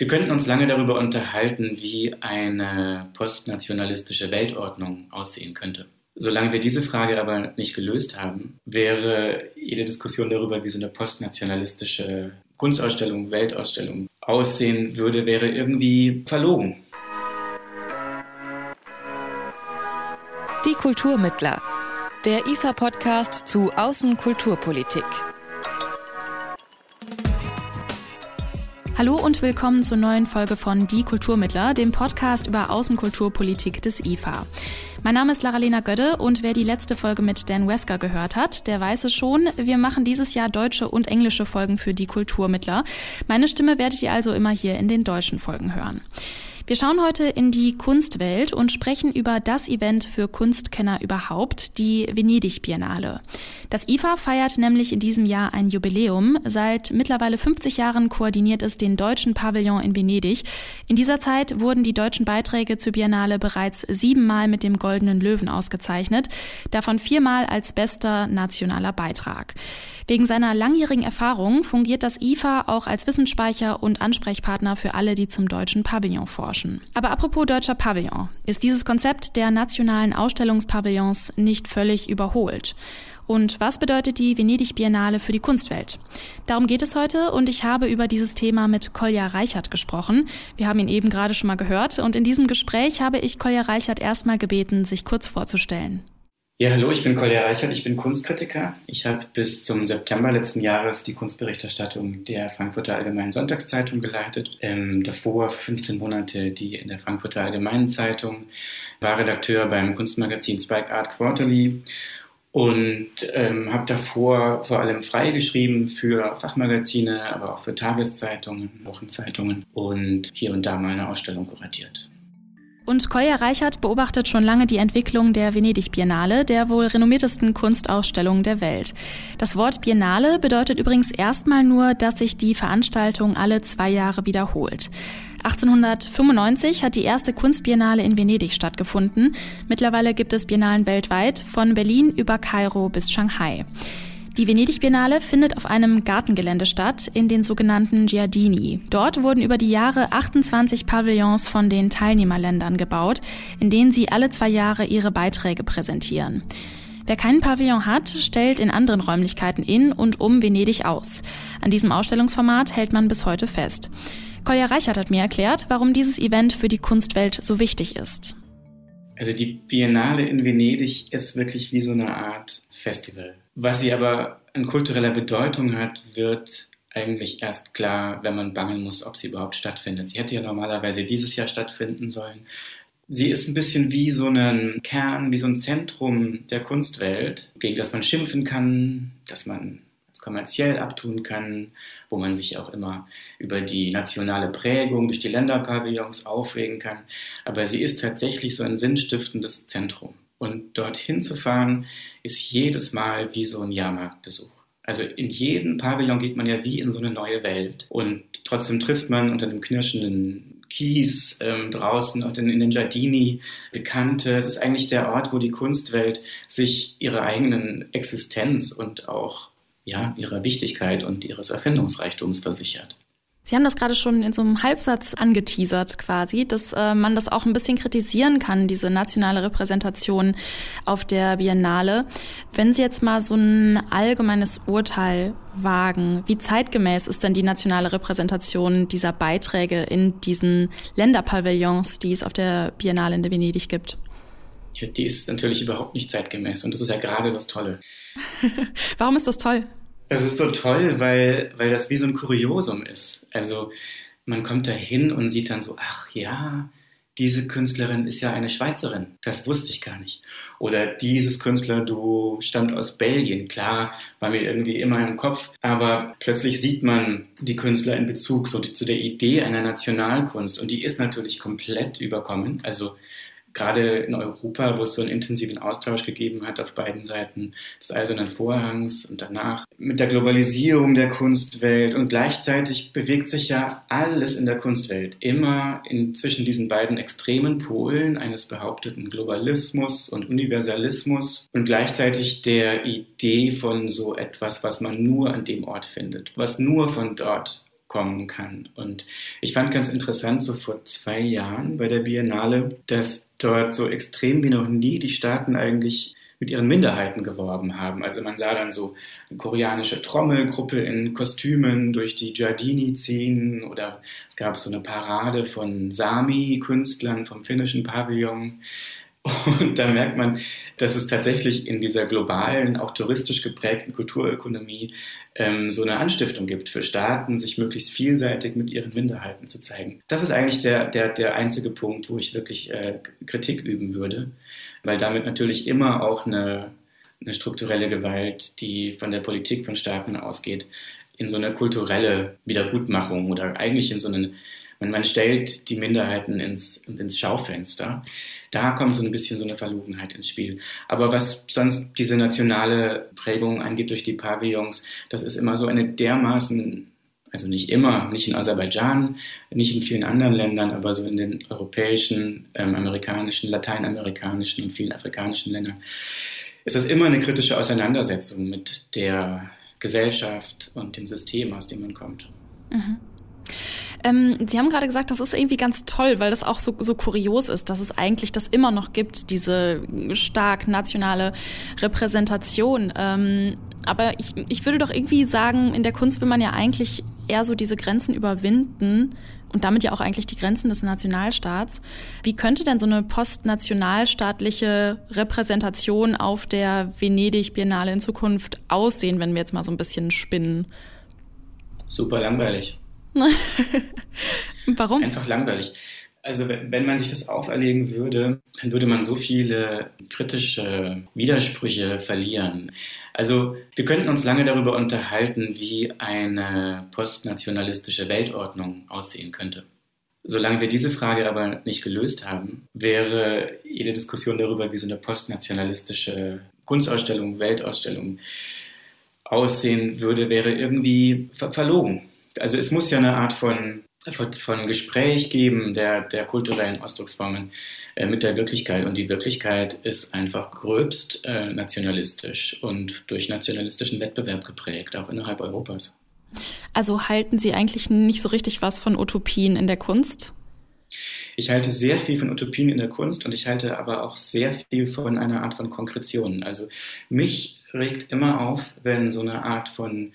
Wir könnten uns lange darüber unterhalten, wie eine postnationalistische Weltordnung aussehen könnte. Solange wir diese Frage aber nicht gelöst haben, wäre jede Diskussion darüber, wie so eine postnationalistische Kunstausstellung, Weltausstellung aussehen würde, wäre irgendwie verlogen. Die Kulturmittler, der IFA-Podcast zu Außenkulturpolitik. Hallo und willkommen zur neuen Folge von Die Kulturmittler, dem Podcast über Außenkulturpolitik des IFA. Mein Name ist Laralena Gödde und wer die letzte Folge mit Dan Wesker gehört hat, der weiß es schon, wir machen dieses Jahr deutsche und englische Folgen für Die Kulturmittler. Meine Stimme werdet ihr also immer hier in den deutschen Folgen hören. Wir schauen heute in die Kunstwelt und sprechen über das Event für Kunstkenner überhaupt, die Venedig Biennale. Das IFA feiert nämlich in diesem Jahr ein Jubiläum. Seit mittlerweile 50 Jahren koordiniert es den deutschen Pavillon in Venedig. In dieser Zeit wurden die deutschen Beiträge zur Biennale bereits siebenmal mit dem Goldenen Löwen ausgezeichnet, davon viermal als bester nationaler Beitrag. Wegen seiner langjährigen Erfahrung fungiert das IFA auch als Wissensspeicher und Ansprechpartner für alle, die zum deutschen Pavillon forschen. Aber apropos deutscher Pavillon, ist dieses Konzept der nationalen Ausstellungspavillons nicht völlig überholt? Und was bedeutet die Venedig Biennale für die Kunstwelt? Darum geht es heute und ich habe über dieses Thema mit Kolja Reichert gesprochen. Wir haben ihn eben gerade schon mal gehört und in diesem Gespräch habe ich Kolja Reichert erstmal gebeten, sich kurz vorzustellen. Ja, hallo, ich bin Kolja Reichert, ich bin Kunstkritiker. Ich habe bis zum September letzten Jahres die Kunstberichterstattung der Frankfurter Allgemeinen Sonntagszeitung geleitet. Ähm, davor für 15 Monate die in der Frankfurter Allgemeinen Zeitung, war Redakteur beim Kunstmagazin Spike Art Quarterly und ähm, habe davor vor allem frei geschrieben für Fachmagazine, aber auch für Tageszeitungen, Wochenzeitungen und hier und da mal eine Ausstellung kuratiert. Und Kolja Reichert beobachtet schon lange die Entwicklung der Venedig Biennale, der wohl renommiertesten Kunstausstellung der Welt. Das Wort Biennale bedeutet übrigens erstmal nur, dass sich die Veranstaltung alle zwei Jahre wiederholt. 1895 hat die erste Kunstbiennale in Venedig stattgefunden. Mittlerweile gibt es Biennalen weltweit, von Berlin über Kairo bis Shanghai. Die Venedig-Biennale findet auf einem Gartengelände statt, in den sogenannten Giardini. Dort wurden über die Jahre 28 Pavillons von den Teilnehmerländern gebaut, in denen sie alle zwei Jahre ihre Beiträge präsentieren. Wer keinen Pavillon hat, stellt in anderen Räumlichkeiten in und um Venedig aus. An diesem Ausstellungsformat hält man bis heute fest. Kolja Reichert hat mir erklärt, warum dieses Event für die Kunstwelt so wichtig ist. Also die Biennale in Venedig ist wirklich wie so eine Art Festival. Was sie aber an kultureller Bedeutung hat, wird eigentlich erst klar, wenn man bangen muss, ob sie überhaupt stattfindet. Sie hätte ja normalerweise dieses Jahr stattfinden sollen. Sie ist ein bisschen wie so ein Kern, wie so ein Zentrum der Kunstwelt, gegen das man schimpfen kann, das man kommerziell abtun kann, wo man sich auch immer über die nationale Prägung durch die Länderpavillons aufregen kann. Aber sie ist tatsächlich so ein sinnstiftendes Zentrum. Und dorthin zu fahren, ist jedes Mal wie so ein Jahrmarktbesuch. Also in jeden Pavillon geht man ja wie in so eine neue Welt. Und trotzdem trifft man unter dem knirschenden Kies ähm, draußen auch in, in den Giardini Bekannte. Es ist eigentlich der Ort, wo die Kunstwelt sich ihre eigenen Existenz und auch ja, ihrer Wichtigkeit und ihres Erfindungsreichtums versichert. Sie haben das gerade schon in so einem Halbsatz angeteasert quasi, dass äh, man das auch ein bisschen kritisieren kann, diese nationale Repräsentation auf der Biennale. Wenn Sie jetzt mal so ein allgemeines Urteil wagen, wie zeitgemäß ist denn die nationale Repräsentation dieser Beiträge in diesen Länderpavillons, die es auf der Biennale in Venedig gibt? Ja, die ist natürlich überhaupt nicht zeitgemäß und das ist ja gerade das Tolle. Warum ist das toll? Das ist so toll, weil, weil das wie so ein Kuriosum ist. Also man kommt da hin und sieht dann so, ach ja, diese Künstlerin ist ja eine Schweizerin. Das wusste ich gar nicht. Oder dieses Künstlerduo stammt aus Belgien. Klar, war mir irgendwie immer im Kopf. Aber plötzlich sieht man die Künstler in Bezug so zu der Idee einer Nationalkunst. Und die ist natürlich komplett überkommen. Also gerade in Europa, wo es so einen intensiven Austausch gegeben hat auf beiden Seiten des Eisernen Vorhangs und danach. Mit der Globalisierung der Kunstwelt und gleichzeitig bewegt sich ja alles in der Kunstwelt. Immer in, zwischen diesen beiden extremen Polen eines behaupteten Globalismus und Universalismus und gleichzeitig der Idee von so etwas, was man nur an dem Ort findet, was nur von dort kommen kann. Und ich fand ganz interessant, so vor zwei Jahren bei der Biennale, dass dort so extrem wie noch nie die Staaten eigentlich mit ihren Minderheiten geworben haben. Also man sah dann so eine koreanische Trommelgruppe in Kostümen durch die Giardini ziehen oder es gab so eine Parade von Sami-Künstlern vom finnischen Pavillon. Und da merkt man, dass es tatsächlich in dieser globalen, auch touristisch geprägten Kulturökonomie ähm, so eine Anstiftung gibt für Staaten, sich möglichst vielseitig mit ihren Minderheiten zu zeigen. Das ist eigentlich der, der, der einzige Punkt, wo ich wirklich äh, Kritik üben würde, weil damit natürlich immer auch eine, eine strukturelle Gewalt, die von der Politik von Staaten ausgeht, in so eine kulturelle Wiedergutmachung oder eigentlich in so einen und man stellt die Minderheiten ins, ins Schaufenster. Da kommt so ein bisschen so eine Verlogenheit ins Spiel. Aber was sonst diese nationale Prägung angeht durch die Pavillons, das ist immer so eine dermaßen also nicht immer, nicht in Aserbaidschan, nicht in vielen anderen Ländern, aber so in den europäischen, ähm, amerikanischen, lateinamerikanischen und vielen afrikanischen Ländern, ist das immer eine kritische Auseinandersetzung mit der Gesellschaft und dem System, aus dem man kommt. Mhm. Ähm, Sie haben gerade gesagt, das ist irgendwie ganz toll, weil das auch so, so kurios ist, dass es eigentlich das immer noch gibt, diese stark nationale Repräsentation. Ähm, aber ich, ich würde doch irgendwie sagen, in der Kunst will man ja eigentlich eher so diese Grenzen überwinden und damit ja auch eigentlich die Grenzen des Nationalstaats. Wie könnte denn so eine postnationalstaatliche Repräsentation auf der Venedig-Biennale in Zukunft aussehen, wenn wir jetzt mal so ein bisschen spinnen? Super langweilig. Warum? Einfach langweilig. Also wenn man sich das auferlegen würde, dann würde man so viele kritische Widersprüche verlieren. Also wir könnten uns lange darüber unterhalten, wie eine postnationalistische Weltordnung aussehen könnte. Solange wir diese Frage aber nicht gelöst haben, wäre jede Diskussion darüber, wie so eine postnationalistische Kunstausstellung, Weltausstellung aussehen würde, wäre irgendwie verlogen also es muss ja eine Art von, von Gespräch geben der, der kulturellen Ausdrucksformen äh, mit der Wirklichkeit. Und die Wirklichkeit ist einfach gröbst äh, nationalistisch und durch nationalistischen Wettbewerb geprägt, auch innerhalb Europas. Also halten Sie eigentlich nicht so richtig was von Utopien in der Kunst? Ich halte sehr viel von Utopien in der Kunst und ich halte aber auch sehr viel von einer Art von Konkretion. Also mich regt immer auf, wenn so eine Art von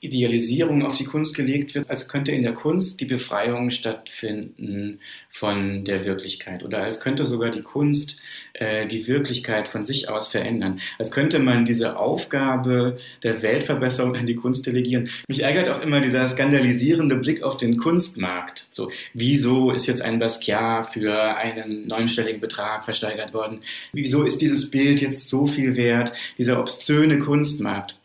Idealisierung auf die Kunst gelegt wird, als könnte in der Kunst die Befreiung stattfinden von der Wirklichkeit oder als könnte sogar die Kunst äh, die Wirklichkeit von sich aus verändern, als könnte man diese Aufgabe der Weltverbesserung an die Kunst delegieren. Mich ärgert auch immer dieser skandalisierende Blick auf den Kunstmarkt. So, wieso ist jetzt ein Basquiat für einen neunstelligen Betrag versteigert worden? Wieso ist dieses Bild jetzt so viel wert? Dieser obszöne Kunstmarkt.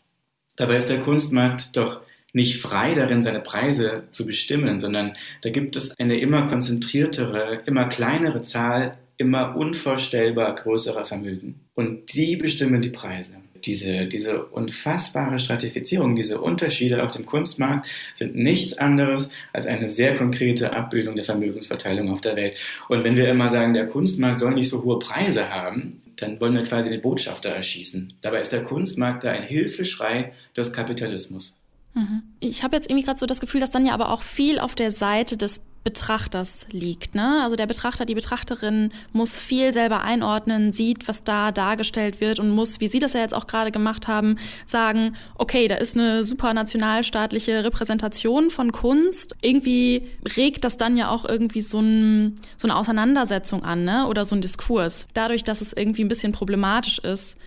Dabei ist der Kunstmarkt doch nicht frei darin, seine Preise zu bestimmen, sondern da gibt es eine immer konzentriertere, immer kleinere Zahl immer unvorstellbar größerer Vermögen. Und die bestimmen die Preise. Diese, diese unfassbare Stratifizierung, diese Unterschiede auf dem Kunstmarkt sind nichts anderes als eine sehr konkrete Abbildung der Vermögensverteilung auf der Welt. Und wenn wir immer sagen, der Kunstmarkt soll nicht so hohe Preise haben, dann wollen wir quasi den Botschafter erschießen. Dabei ist der Kunstmarkt da ein Hilfeschrei des Kapitalismus. Mhm. Ich habe jetzt irgendwie gerade so das Gefühl, dass dann ja aber auch viel auf der Seite des Betrachters liegt. Ne? Also der Betrachter, die Betrachterin muss viel selber einordnen, sieht, was da dargestellt wird und muss, wie Sie das ja jetzt auch gerade gemacht haben, sagen, okay, da ist eine super nationalstaatliche Repräsentation von Kunst. Irgendwie regt das dann ja auch irgendwie so, ein, so eine Auseinandersetzung an ne? oder so ein Diskurs. Dadurch, dass es irgendwie ein bisschen problematisch ist,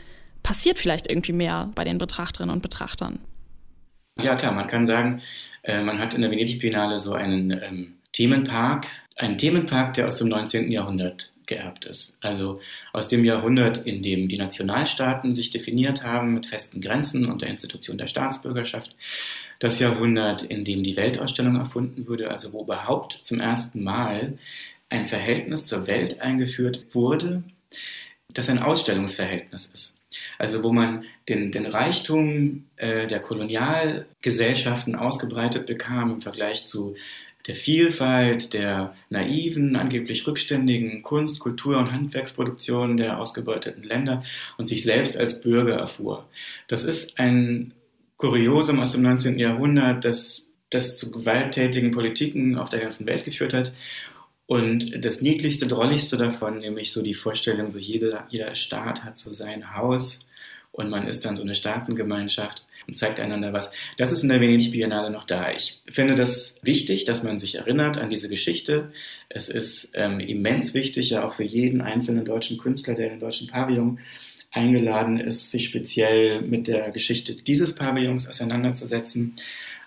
passiert vielleicht irgendwie mehr bei den Betrachterinnen und Betrachtern. Ja, klar, man kann sagen, äh, man hat in der Venedig-Biennale so einen ähm, Themenpark, einen Themenpark, der aus dem 19. Jahrhundert geerbt ist. Also aus dem Jahrhundert, in dem die Nationalstaaten sich definiert haben mit festen Grenzen und der Institution der Staatsbürgerschaft. Das Jahrhundert, in dem die Weltausstellung erfunden wurde, also wo überhaupt zum ersten Mal ein Verhältnis zur Welt eingeführt wurde, das ein Ausstellungsverhältnis ist. Also wo man den, den Reichtum äh, der Kolonialgesellschaften ausgebreitet bekam im Vergleich zu der Vielfalt der naiven, angeblich rückständigen Kunst-, Kultur- und Handwerksproduktionen der ausgebeuteten Länder und sich selbst als Bürger erfuhr. Das ist ein Kuriosum aus dem 19. Jahrhundert, das das zu gewalttätigen Politiken auf der ganzen Welt geführt hat. Und das niedlichste, drolligste davon, nämlich so die Vorstellung, so jeder, jeder Staat hat so sein Haus und man ist dann so eine Staatengemeinschaft und zeigt einander was. Das ist in der Venedig Biennale noch da. Ich finde das wichtig, dass man sich erinnert an diese Geschichte. Es ist ähm, immens wichtig, ja auch für jeden einzelnen deutschen Künstler, der in den deutschen Pavillon eingeladen ist, sich speziell mit der Geschichte dieses Pavillons auseinanderzusetzen.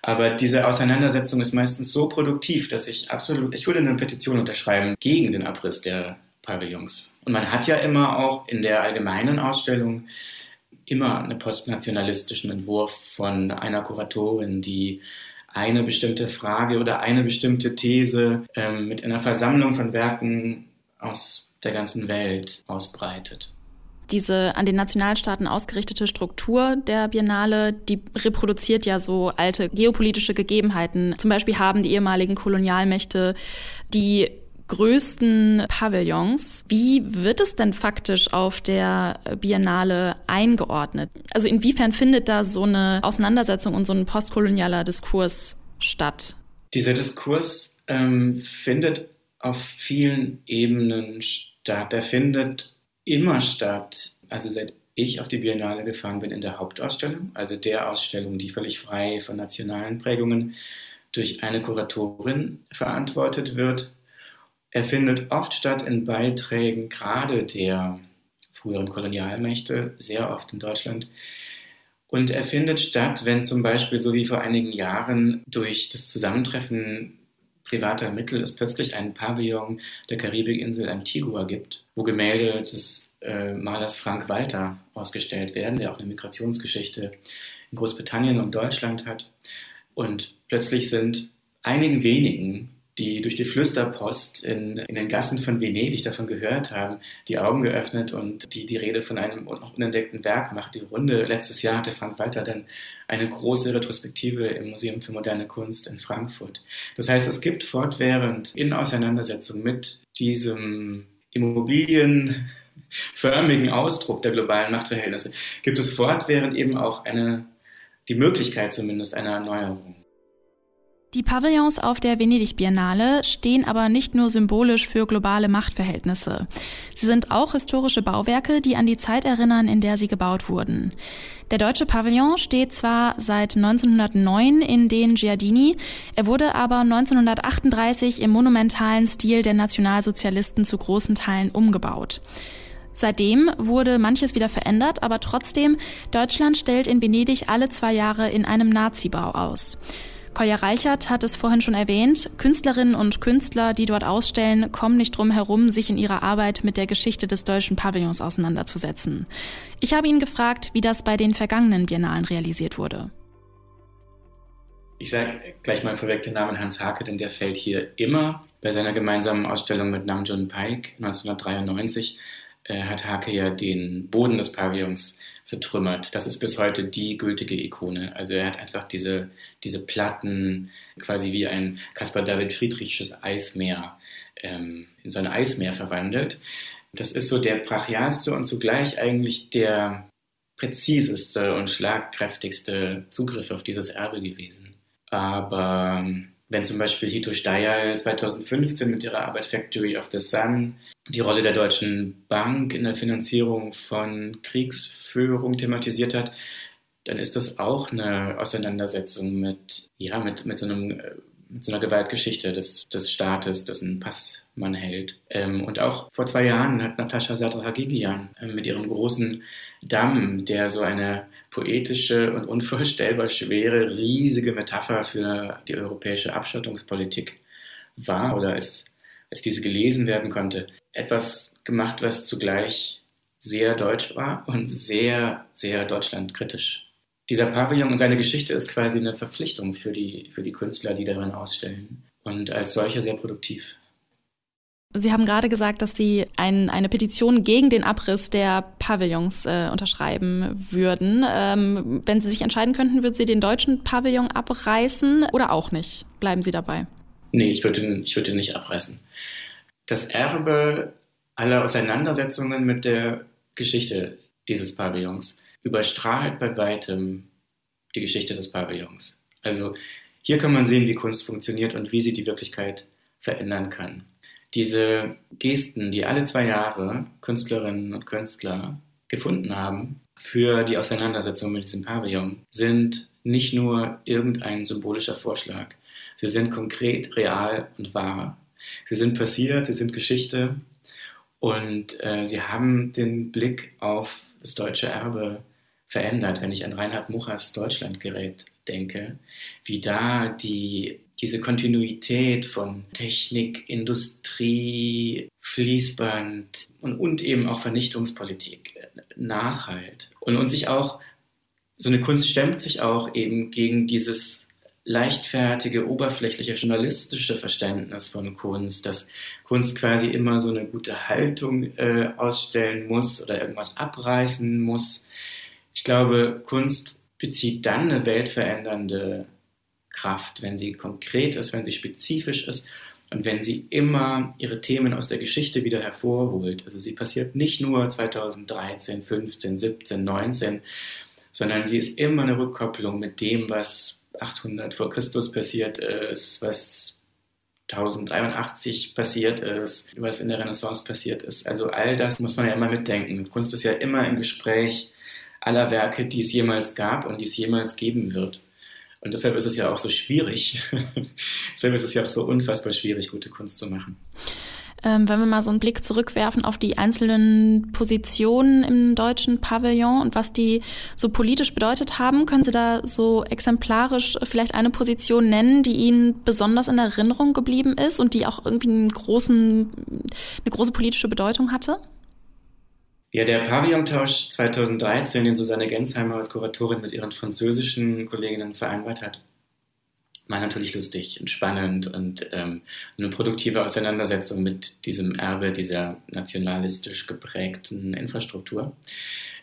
Aber diese Auseinandersetzung ist meistens so produktiv, dass ich absolut, ich würde eine Petition unterschreiben gegen den Abriss der Pavillons. Und man hat ja immer auch in der allgemeinen Ausstellung immer einen postnationalistischen Entwurf von einer Kuratorin, die eine bestimmte Frage oder eine bestimmte These ähm, mit einer Versammlung von Werken aus der ganzen Welt ausbreitet diese an den Nationalstaaten ausgerichtete Struktur der Biennale, die reproduziert ja so alte geopolitische Gegebenheiten. Zum Beispiel haben die ehemaligen Kolonialmächte die größten Pavillons. Wie wird es denn faktisch auf der Biennale eingeordnet? Also inwiefern findet da so eine Auseinandersetzung und so ein postkolonialer Diskurs statt? Dieser Diskurs ähm, findet auf vielen Ebenen statt. Er findet immer statt. Also seit ich auf die Biennale gefahren bin in der Hauptausstellung, also der Ausstellung, die völlig frei von nationalen Prägungen durch eine Kuratorin verantwortet wird. Er findet oft statt in Beiträgen gerade der früheren Kolonialmächte, sehr oft in Deutschland. Und er findet statt, wenn zum Beispiel, so wie vor einigen Jahren, durch das Zusammentreffen privater Mittel es plötzlich einen Pavillon der Karibikinsel Antigua gibt, wo Gemälde des äh, Malers Frank Walter ausgestellt werden, der auch eine Migrationsgeschichte in Großbritannien und Deutschland hat. Und plötzlich sind einigen wenigen die durch die Flüsterpost in, in den Gassen von Venedig davon gehört haben, die Augen geöffnet und die die Rede von einem noch unentdeckten Werk macht. Die Runde. Letztes Jahr hatte Frank Walter dann eine große Retrospektive im Museum für moderne Kunst in Frankfurt. Das heißt, es gibt fortwährend in Auseinandersetzung mit diesem immobilienförmigen Ausdruck der globalen Machtverhältnisse, gibt es fortwährend eben auch eine, die Möglichkeit zumindest einer Erneuerung. Die Pavillons auf der Venedig Biennale stehen aber nicht nur symbolisch für globale Machtverhältnisse. Sie sind auch historische Bauwerke, die an die Zeit erinnern, in der sie gebaut wurden. Der deutsche Pavillon steht zwar seit 1909 in den Giardini, er wurde aber 1938 im monumentalen Stil der Nationalsozialisten zu großen Teilen umgebaut. Seitdem wurde manches wieder verändert, aber trotzdem, Deutschland stellt in Venedig alle zwei Jahre in einem Nazi-Bau aus. Kolja Reichert hat es vorhin schon erwähnt. Künstlerinnen und Künstler, die dort ausstellen, kommen nicht drum herum, sich in ihrer Arbeit mit der Geschichte des deutschen Pavillons auseinanderzusetzen. Ich habe ihn gefragt, wie das bei den vergangenen Biennalen realisiert wurde. Ich sage gleich mal vorweg den Namen Hans Hake, denn der fällt hier immer. Bei seiner gemeinsamen Ausstellung mit Namjoon Paik 1993 äh, hat Hake ja den Boden des Pavillons zertrümmert. Das ist bis heute die gültige Ikone. Also er hat einfach diese, diese Platten quasi wie ein Caspar David Friedrichsches Eismeer ähm, in so ein Eismeer verwandelt. Das ist so der brachialste und zugleich eigentlich der präziseste und schlagkräftigste Zugriff auf dieses Erbe gewesen. Aber ähm, wenn zum Beispiel Hito Steyerl 2015 mit ihrer Arbeit Factory of the Sun die Rolle der Deutschen Bank in der Finanzierung von Kriegsführung thematisiert hat, dann ist das auch eine Auseinandersetzung mit, ja, mit, mit, so, einem, mit so einer Gewaltgeschichte des, des Staates, dessen Pass man hält. Ähm, und auch vor zwei Jahren hat Natascha Sadr-Hagigian äh, mit ihrem großen Damm, der so eine poetische und unvorstellbar schwere, riesige Metapher für die europäische Abschottungspolitik war oder ist als diese gelesen werden konnte, etwas gemacht, was zugleich sehr deutsch war und sehr, sehr deutschlandkritisch. Dieser Pavillon und seine Geschichte ist quasi eine Verpflichtung für die, für die Künstler, die darin ausstellen und als solche sehr produktiv. Sie haben gerade gesagt, dass Sie ein, eine Petition gegen den Abriss der Pavillons äh, unterschreiben würden. Ähm, wenn Sie sich entscheiden könnten, würden Sie den deutschen Pavillon abreißen oder auch nicht? Bleiben Sie dabei? Nee, ich würde ihn, ich würde ihn nicht abreißen. Das Erbe aller Auseinandersetzungen mit der Geschichte dieses Pavillons überstrahlt bei weitem die Geschichte des Pavillons. Also Hier kann man sehen, wie Kunst funktioniert und wie sie die Wirklichkeit verändern kann. Diese Gesten, die alle zwei Jahre Künstlerinnen und Künstler gefunden haben für die Auseinandersetzung mit diesem Pavillon, sind nicht nur irgendein symbolischer Vorschlag. Sie sind konkret, real und wahr. Sie sind passiert, sie sind Geschichte und äh, sie haben den Blick auf das deutsche Erbe verändert, wenn ich an Reinhard Muchers Deutschlandgerät denke, wie da die, diese Kontinuität von Technik, Industrie, Fließband und, und eben auch Vernichtungspolitik nachhalt. Und, und sich auch, so eine Kunst stemmt sich auch eben gegen dieses leichtfertige, oberflächliche, journalistische Verständnis von Kunst, dass Kunst quasi immer so eine gute Haltung äh, ausstellen muss oder irgendwas abreißen muss. Ich glaube, Kunst bezieht dann eine weltverändernde Kraft, wenn sie konkret ist, wenn sie spezifisch ist und wenn sie immer ihre Themen aus der Geschichte wieder hervorholt. Also sie passiert nicht nur 2013, 15, 17, 19, sondern sie ist immer eine Rückkopplung mit dem, was 800 vor Christus passiert ist, was 1083 passiert ist, was in der Renaissance passiert ist. Also all das muss man ja immer mitdenken. Kunst ist ja immer im Gespräch aller Werke, die es jemals gab und die es jemals geben wird. Und deshalb ist es ja auch so schwierig. deshalb ist es ja auch so unfassbar schwierig, gute Kunst zu machen. Ähm, wenn wir mal so einen Blick zurückwerfen auf die einzelnen Positionen im deutschen Pavillon und was die so politisch bedeutet haben, können Sie da so exemplarisch vielleicht eine Position nennen, die Ihnen besonders in Erinnerung geblieben ist und die auch irgendwie einen großen, eine große politische Bedeutung hatte? Ja, der Pavillon-Tausch 2013, den Susanne Gensheimer als Kuratorin mit ihren französischen Kolleginnen vereinbart hat, war natürlich lustig und spannend und ähm, eine produktive Auseinandersetzung mit diesem Erbe dieser nationalistisch geprägten Infrastruktur.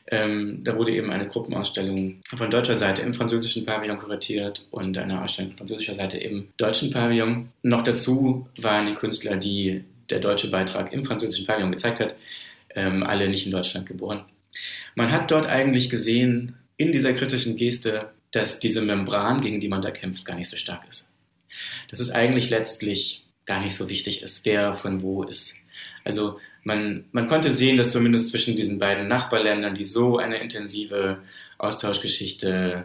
Ähm, da wurde eben eine Gruppenausstellung von deutscher Seite im französischen Pavillon kuratiert und eine Ausstellung von französischer Seite im deutschen Pavillon. Noch dazu waren die Künstler, die der deutsche Beitrag im französischen Pavillon gezeigt hat, ähm, alle nicht in Deutschland geboren. Man hat dort eigentlich gesehen, in dieser kritischen Geste, dass diese Membran, gegen die man da kämpft, gar nicht so stark ist. Dass es eigentlich letztlich gar nicht so wichtig ist, wer von wo ist. Also man, man konnte sehen, dass zumindest zwischen diesen beiden Nachbarländern, die so eine intensive Austauschgeschichte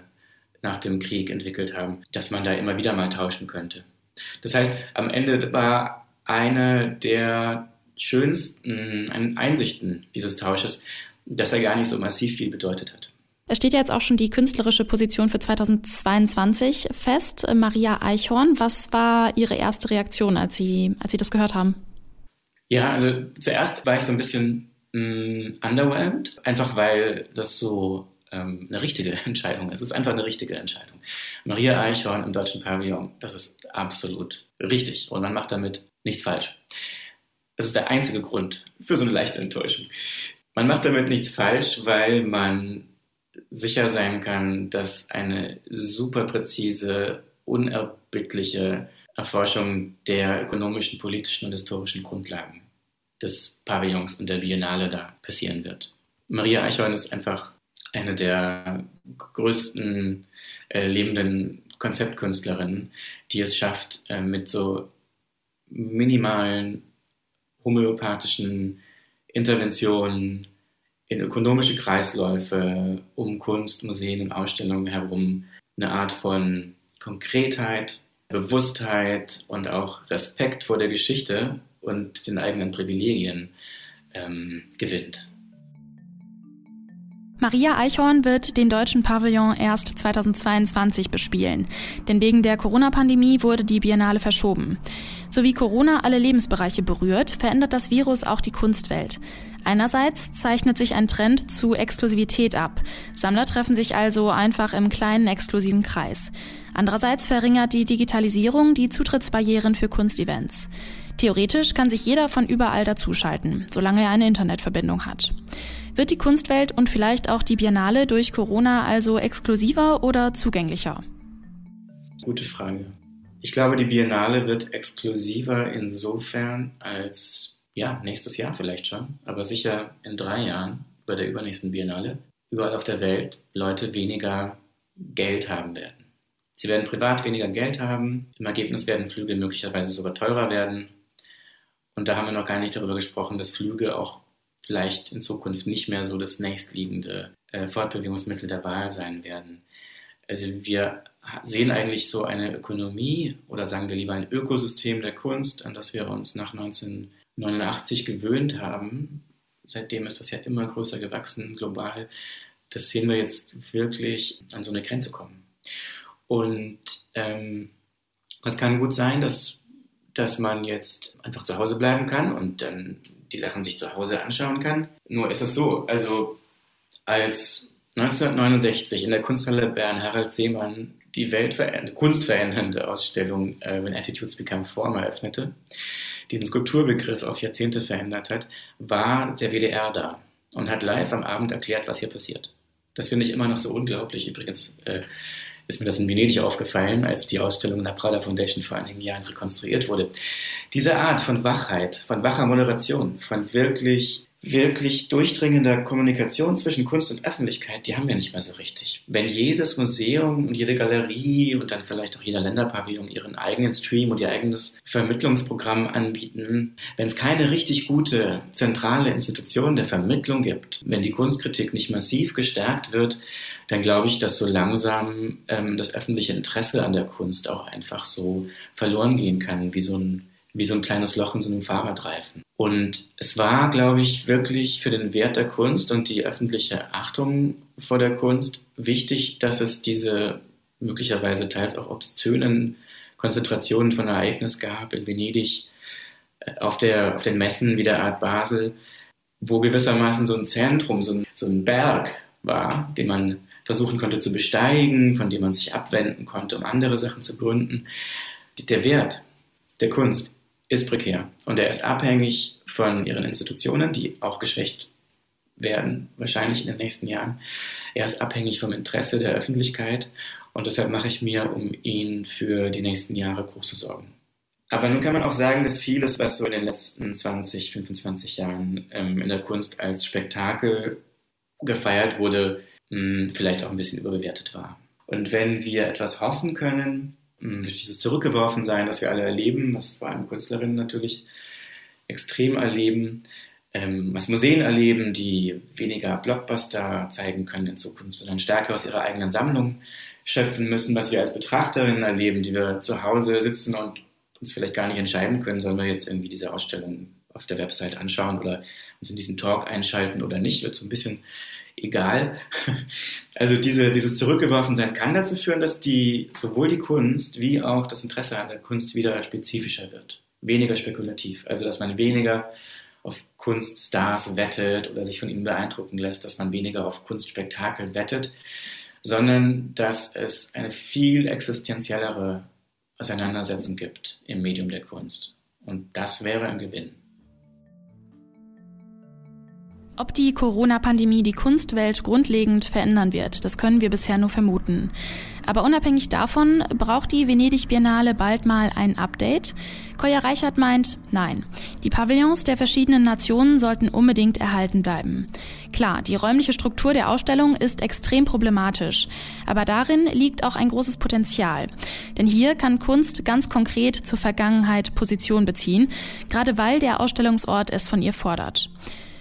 nach dem Krieg entwickelt haben, dass man da immer wieder mal tauschen könnte. Das heißt, am Ende war eine der schönsten Einsichten dieses Tausches, dass er gar nicht so massiv viel bedeutet hat. Es steht ja jetzt auch schon die künstlerische Position für 2022 fest. Maria Eichhorn, was war Ihre erste Reaktion, als Sie, als Sie das gehört haben? Ja, also zuerst war ich so ein bisschen mh, mm, underwhelmed, einfach weil das so ähm, eine richtige Entscheidung ist. Es ist einfach eine richtige Entscheidung. Maria Eichhorn im Deutschen Pavillon, das ist absolut richtig und man macht damit nichts falsch. Das ist der einzige Grund für so eine leichte Enttäuschung. Man macht damit nichts falsch, weil man sicher sein kann, dass eine super präzise, unerbittliche Erforschung der ökonomischen, politischen und historischen Grundlagen des Pavillons und der Biennale da passieren wird. Maria Eichhorn ist einfach eine der größten äh, lebenden Konzeptkünstlerinnen, die es schafft, äh, mit so minimalen homöopathischen Interventionen in ökonomische Kreisläufe um Kunst, Museen und Ausstellungen herum eine Art von Konkretheit, Bewusstheit und auch Respekt vor der Geschichte und den eigenen Privilegien ähm, gewinnt. Maria Eichhorn wird den deutschen Pavillon erst 2022 bespielen, denn wegen der Corona-Pandemie wurde die Biennale verschoben. So wie Corona alle Lebensbereiche berührt, verändert das Virus auch die Kunstwelt. Einerseits zeichnet sich ein Trend zu Exklusivität ab. Sammler treffen sich also einfach im kleinen exklusiven Kreis. Andererseits verringert die Digitalisierung die Zutrittsbarrieren für Kunstevents. Theoretisch kann sich jeder von überall dazuschalten, solange er eine Internetverbindung hat. Wird die Kunstwelt und vielleicht auch die Biennale durch Corona also exklusiver oder zugänglicher? Gute Frage. Ich glaube, die Biennale wird exklusiver insofern als, ja, nächstes Jahr vielleicht schon, aber sicher in drei Jahren bei der übernächsten Biennale überall auf der Welt Leute weniger Geld haben werden. Sie werden privat weniger Geld haben. Im Ergebnis werden Flüge möglicherweise sogar teurer werden. Und da haben wir noch gar nicht darüber gesprochen, dass Flüge auch vielleicht in Zukunft nicht mehr so das nächstliegende äh, Fortbewegungsmittel der Wahl sein werden. Also wir sehen eigentlich so eine Ökonomie oder sagen wir lieber ein Ökosystem der Kunst, an das wir uns nach 1989 gewöhnt haben. Seitdem ist das ja immer größer gewachsen, global. Das sehen wir jetzt wirklich an so eine Grenze kommen. Und ähm, es kann gut sein, dass, dass man jetzt einfach zu Hause bleiben kann und dann die Sachen sich zu Hause anschauen kann. Nur ist es so, also als 1969 in der Kunsthalle Bern-Harald Seemann die kunstverändernde Ausstellung äh, When Attitudes Become Form eröffnete, die den Skulpturbegriff auf Jahrzehnte verändert hat, war der WDR da und hat live am Abend erklärt, was hier passiert. Das finde ich immer noch so unglaublich. Übrigens äh, ist mir das in Venedig aufgefallen, als die Ausstellung in der Prada Foundation vor einigen Jahren rekonstruiert wurde. Diese Art von Wachheit, von wacher Moderation, von wirklich wirklich durchdringender Kommunikation zwischen Kunst und Öffentlichkeit, die haben wir nicht mehr so richtig. Wenn jedes Museum und jede Galerie und dann vielleicht auch jeder Länderpavillon ihren eigenen Stream und ihr eigenes Vermittlungsprogramm anbieten, wenn es keine richtig gute zentrale Institution der Vermittlung gibt, wenn die Kunstkritik nicht massiv gestärkt wird, dann glaube ich, dass so langsam ähm, das öffentliche Interesse an der Kunst auch einfach so verloren gehen kann, wie so ein wie so ein kleines Loch in so einem Fahrradreifen. Und es war, glaube ich, wirklich für den Wert der Kunst und die öffentliche Achtung vor der Kunst wichtig, dass es diese möglicherweise teils auch obszönen Konzentrationen von Ereignis gab in Venedig, äh, auf, der, auf den Messen wie der Art Basel, wo gewissermaßen so ein Zentrum, so ein, so ein Berg war, den man versuchen konnte zu besteigen, von dem man sich abwenden konnte, um andere Sachen zu gründen. Der Wert der Kunst ist prekär und er ist abhängig von ihren Institutionen, die auch geschwächt werden, wahrscheinlich in den nächsten Jahren. Er ist abhängig vom Interesse der Öffentlichkeit und deshalb mache ich mir um ihn für die nächsten Jahre große Sorgen. Aber nun kann man auch sagen, dass vieles, was so in den letzten 20, 25 Jahren ähm, in der Kunst als Spektakel gefeiert wurde, mh, hm, vielleicht auch ein bisschen überbewertet war. Und wenn wir etwas hoffen können, durch dieses Zurückgeworfensein, das wir alle erleben, was vor allem Künstlerinnen natürlich extrem erleben, ähm, was Museen erleben, die weniger Blockbuster zeigen können in Zukunft, sondern stärker aus ihrer eigenen Sammlung schöpfen müssen, was wir als Betrachterinnen erleben, die wir zu Hause sitzen und uns vielleicht gar nicht entscheiden können, sollen wir jetzt irgendwie diese Ausstellung auf der Website anschauen oder uns in diesen Talk einschalten oder nicht, wird so ein bisschen egal. Also diese, dieses Zurückgeworfensein kann dazu führen, dass die, sowohl die Kunst wie auch das Interesse an der Kunst wieder spezifischer wird, weniger spekulativ. Also dass man weniger auf Kunststars wettet oder sich von ihnen beeindrucken lässt, dass man weniger auf Kunstspektakel wettet, sondern dass es eine viel existenziellere Auseinandersetzung gibt im Medium der Kunst. Und das wäre ein Gewinn. Ob die Corona-Pandemie die Kunstwelt grundlegend verändern wird, das können wir bisher nur vermuten. Aber unabhängig davon braucht die Venedig Biennale bald mal ein Update. Kolja Reichert meint, nein. Die Pavillons der verschiedenen Nationen sollten unbedingt erhalten bleiben. Klar, die räumliche Struktur der Ausstellung ist extrem problematisch. Aber darin liegt auch ein großes Potenzial. Denn hier kann Kunst ganz konkret zur Vergangenheit Position beziehen, gerade weil der Ausstellungsort es von ihr fordert.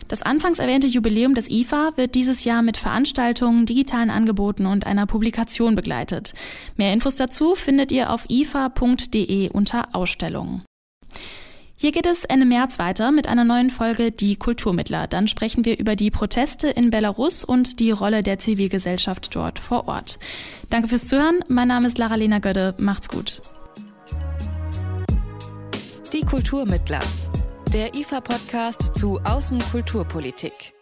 Das anfangs erwähnte Jubiläum des IFA wird dieses Jahr mit Veranstaltungen, digitalen Angeboten und einer Publikation begleitet. Mehr Infos dazu findet ihr auf ifa.de unter Ausstellungen. Hier geht es Ende März weiter mit einer neuen Folge Die Kulturmittler. Dann sprechen wir über die Proteste in Belarus und die Rolle der Zivilgesellschaft dort vor Ort. Danke fürs Zuhören. Mein Name ist Lara-Lena Gödde. Macht's gut. Die Kulturmittler der IFA-Podcast zu Außenkulturpolitik.